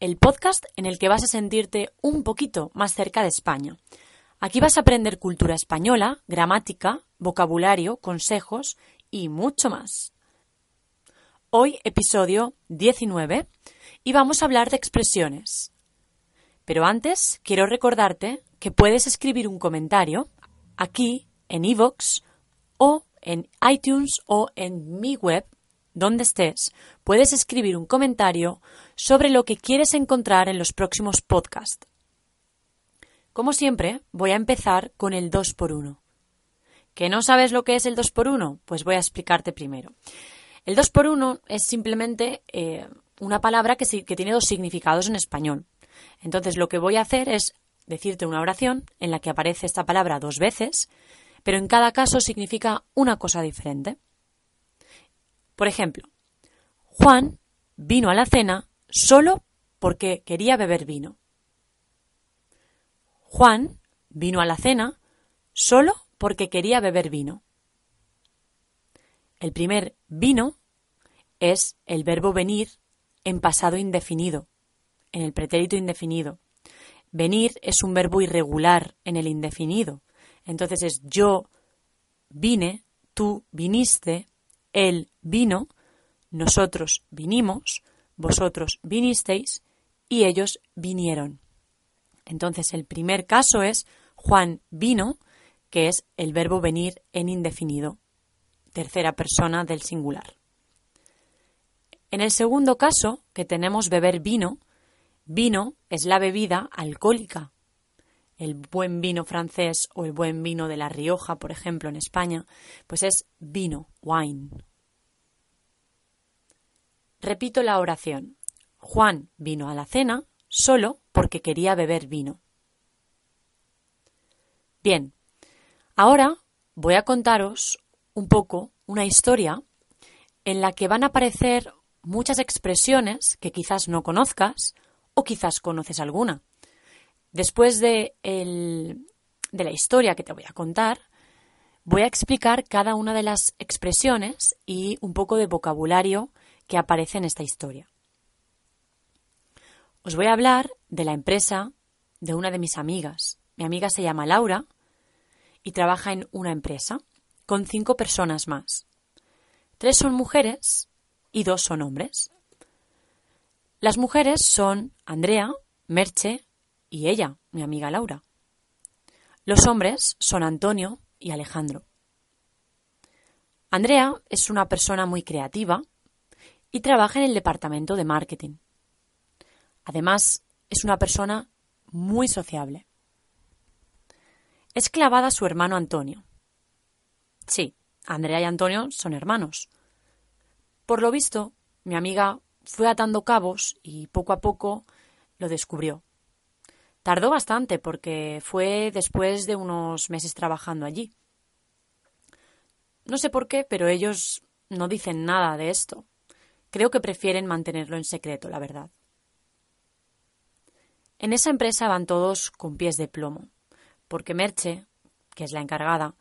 El podcast en el que vas a sentirte un poquito más cerca de España. Aquí vas a aprender cultura española, gramática, vocabulario, consejos y mucho más. Hoy episodio 19 y vamos a hablar de expresiones. Pero antes quiero recordarte que puedes escribir un comentario aquí en iVoox o en iTunes o en mi web donde estés, puedes escribir un comentario sobre lo que quieres encontrar en los próximos podcasts. Como siempre, voy a empezar con el 2x1. ¿Que no sabes lo que es el 2x1? Pues voy a explicarte primero. El 2x1 es simplemente eh, una palabra que, que tiene dos significados en español. Entonces, lo que voy a hacer es decirte una oración en la que aparece esta palabra dos veces, pero en cada caso significa una cosa diferente. Por ejemplo, Juan vino a la cena solo porque quería beber vino. Juan vino a la cena solo porque quería beber vino. El primer vino es el verbo venir en pasado indefinido, en el pretérito indefinido. Venir es un verbo irregular en el indefinido. Entonces es yo vine, tú viniste, él vino, nosotros vinimos, vosotros vinisteis y ellos vinieron. Entonces el primer caso es Juan vino, que es el verbo venir en indefinido, tercera persona del singular. En el segundo caso, que tenemos beber vino, vino es la bebida alcohólica. El buen vino francés o el buen vino de La Rioja, por ejemplo, en España, pues es vino, wine. Repito la oración. Juan vino a la cena solo porque quería beber vino. Bien, ahora voy a contaros un poco una historia en la que van a aparecer muchas expresiones que quizás no conozcas o quizás conoces alguna. Después de, de la historia que te voy a contar, voy a explicar cada una de las expresiones y un poco de vocabulario que aparece en esta historia. Os voy a hablar de la empresa de una de mis amigas. Mi amiga se llama Laura y trabaja en una empresa con cinco personas más. Tres son mujeres y dos son hombres. Las mujeres son Andrea, Merche y ella, mi amiga Laura. Los hombres son Antonio y Alejandro. Andrea es una persona muy creativa y trabaja en el departamento de marketing. Además, es una persona muy sociable. Es clavada su hermano Antonio. Sí, Andrea y Antonio son hermanos. Por lo visto, mi amiga fue atando cabos y poco a poco lo descubrió. Tardó bastante porque fue después de unos meses trabajando allí. No sé por qué, pero ellos no dicen nada de esto. Creo que prefieren mantenerlo en secreto, la verdad. En esa empresa van todos con pies de plomo, porque Merche, que es la encargada,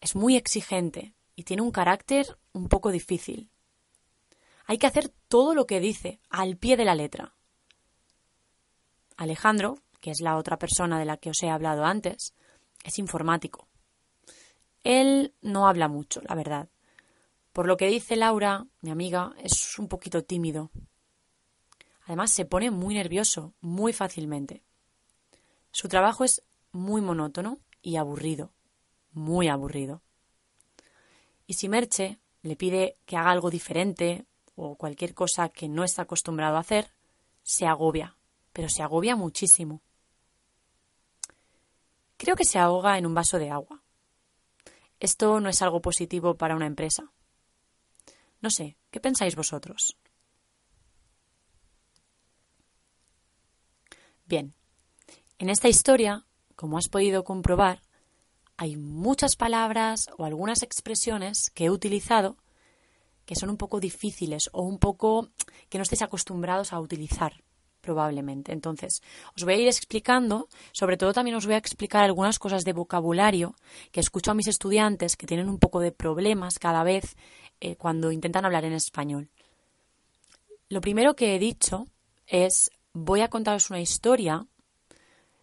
es muy exigente y tiene un carácter un poco difícil. Hay que hacer todo lo que dice, al pie de la letra. Alejandro, que es la otra persona de la que os he hablado antes, es informático. Él no habla mucho, la verdad, por lo que dice Laura, mi amiga, es un poquito tímido. Además, se pone muy nervioso, muy fácilmente. Su trabajo es muy monótono y aburrido, muy aburrido. Y si Merche le pide que haga algo diferente o cualquier cosa que no está acostumbrado a hacer, se agobia, pero se agobia muchísimo. Creo que se ahoga en un vaso de agua. Esto no es algo positivo para una empresa. No sé, ¿qué pensáis vosotros? Bien, en esta historia, como has podido comprobar, hay muchas palabras o algunas expresiones que he utilizado que son un poco difíciles o un poco que no estéis acostumbrados a utilizar probablemente. Entonces, os voy a ir explicando, sobre todo también os voy a explicar algunas cosas de vocabulario que escucho a mis estudiantes que tienen un poco de problemas cada vez eh, cuando intentan hablar en español. Lo primero que he dicho es voy a contaros una historia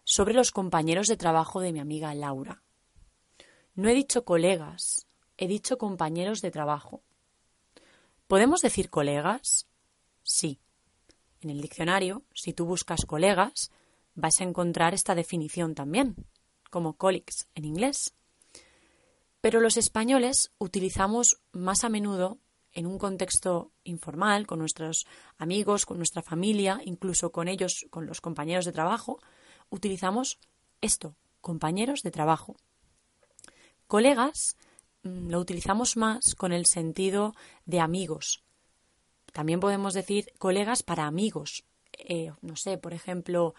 sobre los compañeros de trabajo de mi amiga Laura. No he dicho colegas, he dicho compañeros de trabajo. ¿Podemos decir colegas? Sí. En el diccionario, si tú buscas colegas, vas a encontrar esta definición también, como colleagues en inglés. Pero los españoles utilizamos más a menudo en un contexto informal, con nuestros amigos, con nuestra familia, incluso con ellos, con los compañeros de trabajo, utilizamos esto, compañeros de trabajo. Colegas mm, lo utilizamos más con el sentido de amigos. También podemos decir colegas para amigos. Eh, no sé, por ejemplo,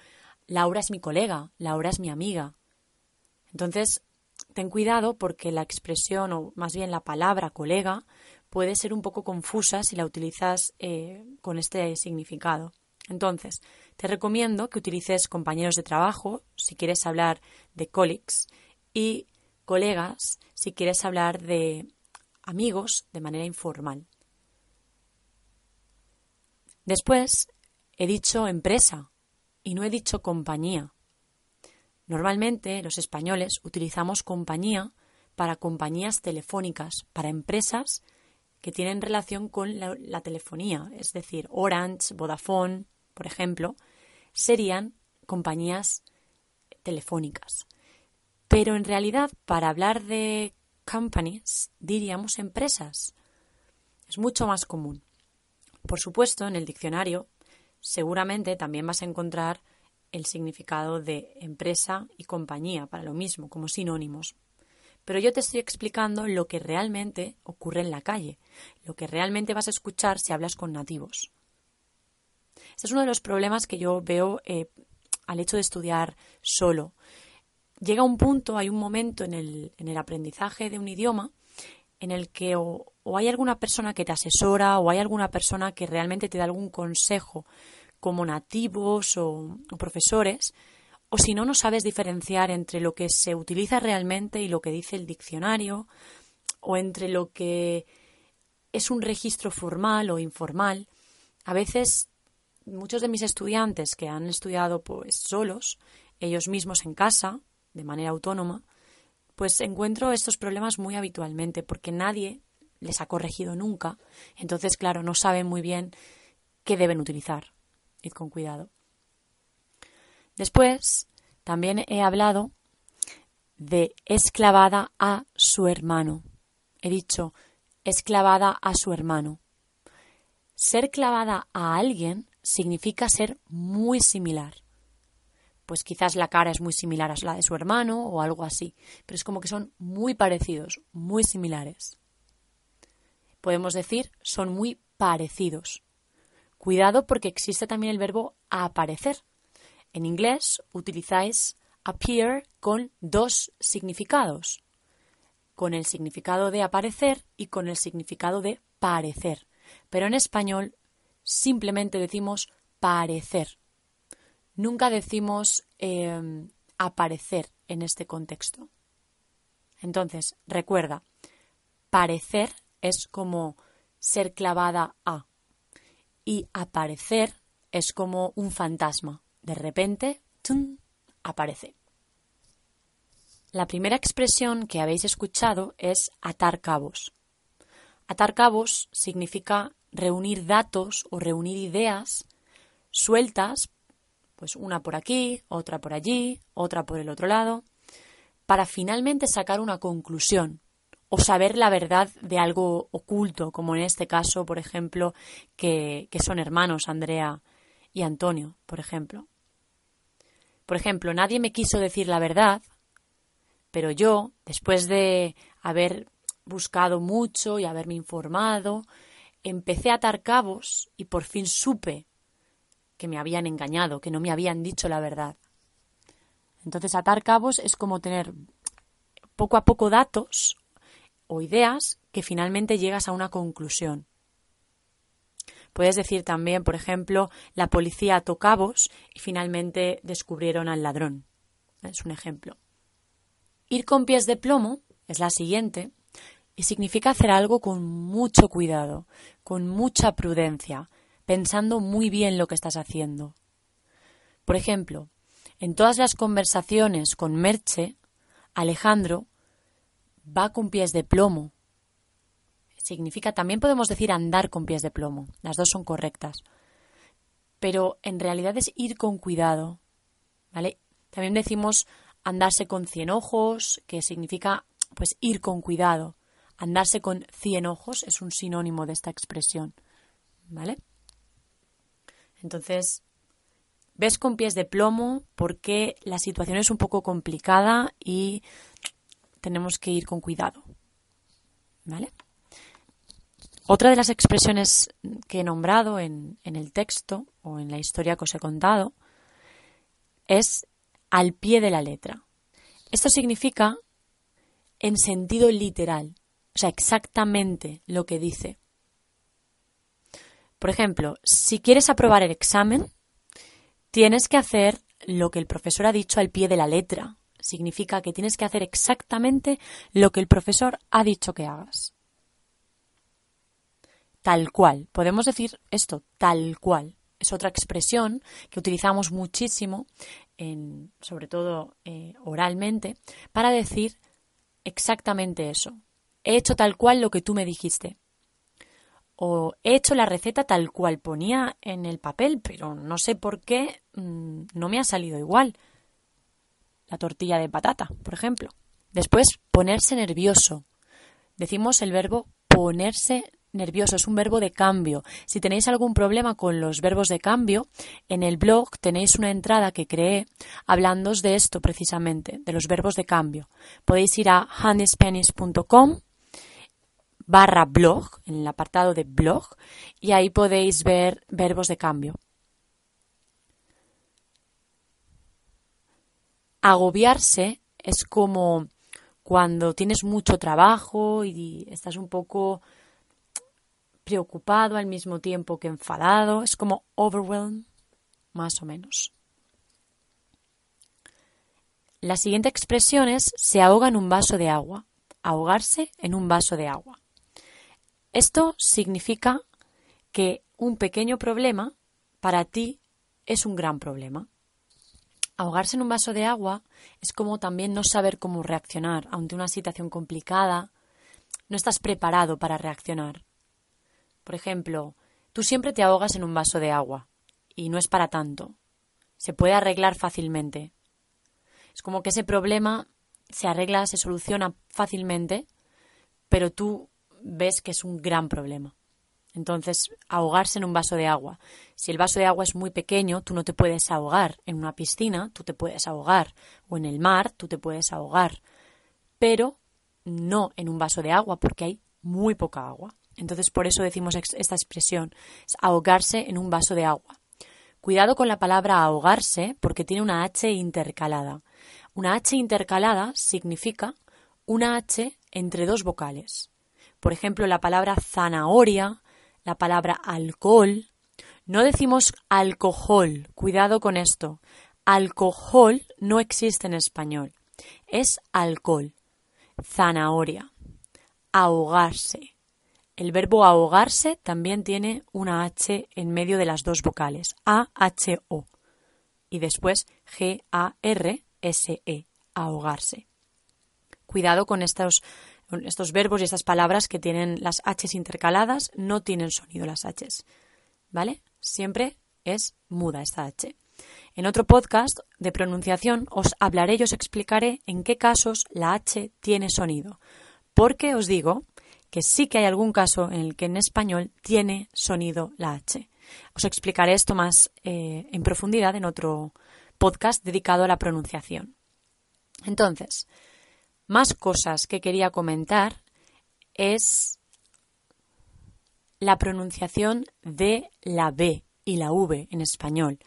Laura es mi colega, Laura es mi amiga. Entonces, ten cuidado porque la expresión, o más bien la palabra colega, puede ser un poco confusa si la utilizas eh, con este significado. Entonces, te recomiendo que utilices compañeros de trabajo si quieres hablar de colleagues y colegas si quieres hablar de amigos de manera informal. Después, he dicho empresa y no he dicho compañía. Normalmente los españoles utilizamos compañía para compañías telefónicas, para empresas que tienen relación con la, telefonía, es decir, Orange, Vodafone, por ejemplo, serían compañías telefónicas. Pero en realidad, para hablar de companies, diríamos empresas. Es mucho más común. Por supuesto, en el diccionario seguramente también vas a encontrar el significado de empresa y compañía para lo mismo, como sinónimos. Pero yo te estoy explicando lo que realmente ocurre en la calle, lo que realmente vas a escuchar si hablas con nativos. Este es uno de los problemas que yo veo eh, al hecho de estudiar solo. Llega un punto, hay un momento en el, en el aprendizaje de un idioma en el que o, hay alguna persona que te asesora o hay alguna persona que realmente te da algún consejo como nativos o, profesores, o si no, no sabes diferenciar entre lo que se utiliza realmente y lo que dice el diccionario, o entre lo que es un registro formal o informal. A veces muchos de mis estudiantes que han estudiado pues solos, ellos mismos en casa, de manera autónoma, pues encuentro estos problemas muy habitualmente porque nadie les ha corregido nunca. Entonces, claro, no saben muy bien qué deben utilizar. Con cuidado. Después, también he hablado de esclavada a su hermano. He dicho esclavada a su hermano. Ser clavada a alguien significa ser muy similar. Pues quizás la cara es muy similar a la de su hermano o algo así, pero es como que son muy parecidos, muy similares. Podemos decir son muy parecidos. Cuidado porque existe también el verbo aparecer. En inglés utilizáis appear con dos significados, con el significado de aparecer y con el significado de parecer. Pero en español simplemente decimos parecer. Nunca decimos em, aparecer en este contexto. Entonces, recuerda, parecer es como ser clavada a y aparecer es como un fantasma. De repente, ¡tum! aparece. La primera expresión que habéis escuchado es atar cabos. Atar cabos significa reunir datos o reunir ideas sueltas, pues una por aquí, otra por allí, otra por el otro lado, para finalmente sacar una conclusión o saber la verdad de algo oculto, como en este caso, por ejemplo, que, que son hermanos Andrea y Antonio, por ejemplo. Por ejemplo, nadie me quiso decir la verdad, pero yo, después de haber buscado mucho y haberme informado, empecé a atar cabos y por fin supe que me habían engañado, que no me habían dicho la verdad. Entonces, atar cabos es como tener poco a poco datos o ideas que finalmente llegas a una conclusión. Puedes decir también, por ejemplo, la policía ató y finalmente descubrieron al ladrón. Es un ejemplo. Ir con pies de plomo es la siguiente y significa hacer algo con mucho cuidado, con mucha prudencia, pensando muy bien lo que estás haciendo. Por ejemplo, en todas las conversaciones con Merche, Alejandro va con pies de plomo. Significa, también podemos decir andar con pies de plomo. Las dos son correctas. Pero en realidad es ir con cuidado. ¿Vale? También decimos andarse con cien ojos, que significa pues ir con cuidado. Andarse con cien ojos es un sinónimo de esta expresión. ¿Vale? Entonces, ves con pies de plomo porque la situación es un poco complicada y tenemos que ir con cuidado. ¿Vale? Otra de las expresiones que he nombrado en, en, el texto o en la historia que os he contado es al pie de la letra. Esto significa en sentido literal, o sea, exactamente lo que dice. Por ejemplo, si quieres aprobar el examen, tienes que hacer lo que el profesor ha dicho al pie de la letra. Significa que tienes que hacer exactamente lo que el profesor ha dicho que hagas. Tal cual. Podemos decir esto, tal cual. Es otra expresión que utilizamos muchísimo, en, sobre todo eh, oralmente, para decir exactamente eso. He hecho tal cual lo que tú me dijiste o he hecho la receta tal cual ponía en el papel, pero no sé por qué mm, no me ha salido igual. La tortilla de patata, por ejemplo. Después, ponerse nervioso. Decimos el verbo ponerse nervioso, es un verbo de cambio. Si tenéis algún problema con los verbos de cambio, en el blog tenéis una entrada que creé hablándoos de esto precisamente, de los verbos de cambio. Podéis ir a handyspanis.com barra blog, en el apartado de blog, y ahí podéis ver verbos de cambio. Agobiarse es como cuando tienes mucho trabajo y estás un poco preocupado al mismo tiempo que enfadado, es como overwhelm, más o menos. La siguiente expresión es se ahoga en un vaso de agua, ahogarse en un vaso de agua. Esto significa que un pequeño problema para ti es un gran problema. Ahogarse en un vaso de agua es como también no saber cómo reaccionar ante una situación complicada. No estás preparado para reaccionar. Por ejemplo, tú siempre te ahogas en un vaso de agua y no es para tanto. Se puede arreglar fácilmente. Es como que ese problema se arregla, se soluciona fácilmente, pero tú ves que es un gran problema. Entonces, ahogarse en un vaso de agua. Si el vaso de agua es muy pequeño, tú no te puedes ahogar en una piscina, tú te puedes ahogar, o en el mar, tú te puedes ahogar, pero no en un vaso de agua, porque hay muy poca agua. Entonces, por eso decimos esta expresión, es ahogarse en un vaso de agua. Cuidado con la palabra ahogarse, porque tiene una H intercalada. Una H intercalada significa una H entre dos vocales. Por ejemplo, la palabra zanahoria, la palabra alcohol. No decimos alcohol, cuidado con esto. Alcohol no existe en español. Es alcohol. Zanahoria. Ahogarse. El verbo ahogarse también tiene una H en medio de las dos vocales. A-H-O. Y después G-A-R-S-E. Ahogarse. Cuidado con estos estos verbos y estas palabras que tienen las H's intercaladas no tienen sonido las H's. ¿Vale? Siempre es muda esta H. En otro podcast de pronunciación os hablaré y os explicaré en qué casos la H tiene sonido. Porque os digo que sí que hay algún caso en el que en español tiene sonido la H. Os explicaré esto más eh, en profundidad en otro podcast dedicado a la pronunciación. Entonces, más cosas que quería comentar es la pronunciación de la B y la V en español.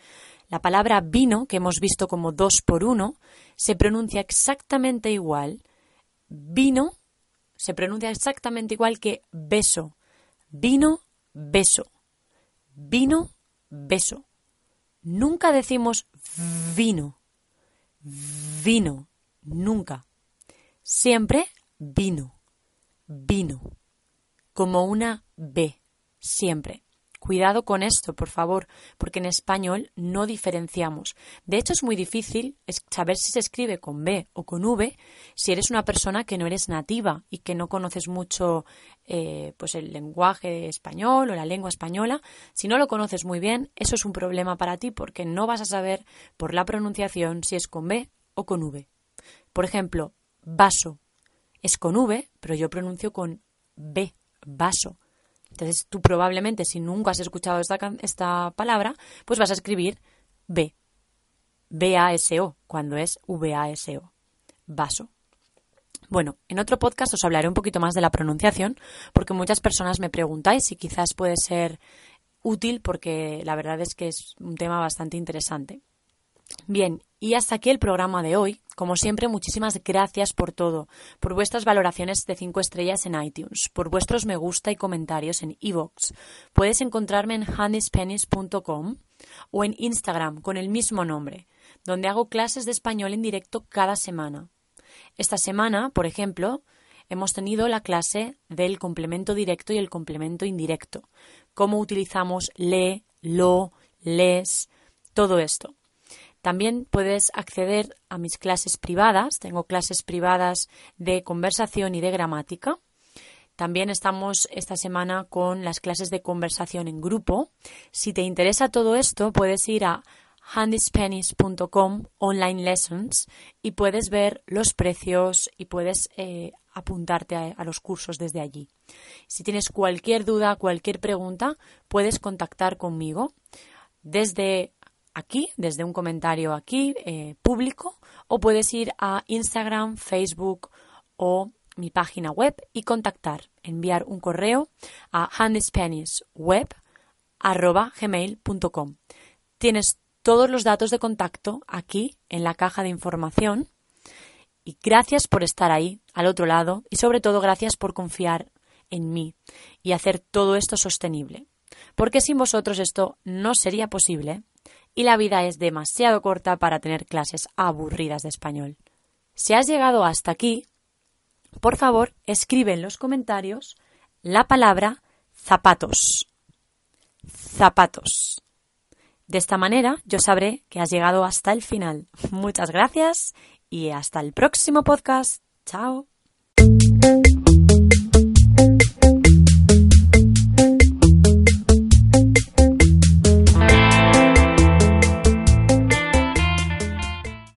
La palabra vino, que hemos visto como dos por uno, se pronuncia exactamente igual. Vino se pronuncia exactamente igual que beso. Vino, beso. Vino, beso. Nunca decimos vino. Vino. Nunca. Siempre vino, vino, como una B, siempre. Cuidado con esto, por favor, porque en español no diferenciamos. De hecho, es muy difícil saber si se escribe con B o con V si eres una persona que no eres nativa y que no conoces mucho eh, pues el lenguaje español o la lengua española. Si no lo conoces muy bien, eso es un problema para ti porque no vas a saber por la pronunciación si es con B o con V. Por ejemplo, vaso es con V, pero yo pronuncio con B, vaso. Entonces tú probablemente, si nunca has escuchado esta, palabra, pues vas a escribir B. B-A-S-O, cuando es V-A-S-O. Vaso. Bueno, en otro podcast os hablaré un poquito más de la pronunciación, porque muchas personas me preguntáis y quizás puede ser útil porque la verdad es que es un tema bastante interesante. Bien, y hasta aquí el programa de hoy. Como siempre, muchísimas gracias por todo, por vuestras valoraciones de 5 estrellas en iTunes, por vuestros me gusta y comentarios en iVoox. Puedes encontrarme en handyspennies.com o en Instagram con el mismo nombre, donde hago clases de español en directo cada semana. Esta semana, por ejemplo, hemos tenido la clase del complemento directo y el complemento indirecto, cómo utilizamos le, lo, les, todo esto. También puedes acceder a mis clases privadas. Tengo clases privadas de conversación y de gramática. También estamos esta semana con las clases de conversación en grupo. Si te interesa todo esto, puedes ir a handyspennies.com online lessons y puedes ver los precios y puedes eh, apuntarte a, los cursos desde allí. Si tienes cualquier duda, cualquier pregunta, puedes contactar conmigo desde aquí, desde un comentario aquí, eh, público, o puedes ir a Instagram, Facebook o mi página web y contactar, enviar un correo a handyspanishweb.gmail.com. Tienes todos los datos de contacto aquí en la caja de información y gracias por estar ahí, al otro lado, y sobre todo gracias por confiar en mí y hacer todo esto sostenible. Porque sin vosotros esto no sería posible y la vida es demasiado corta para tener clases aburridas de español. Si has llegado hasta aquí, por favor, escribe en los comentarios la palabra zapatos. Zapatos. De esta manera yo sabré que has llegado hasta el final. Muchas gracias y hasta el próximo podcast. Chao.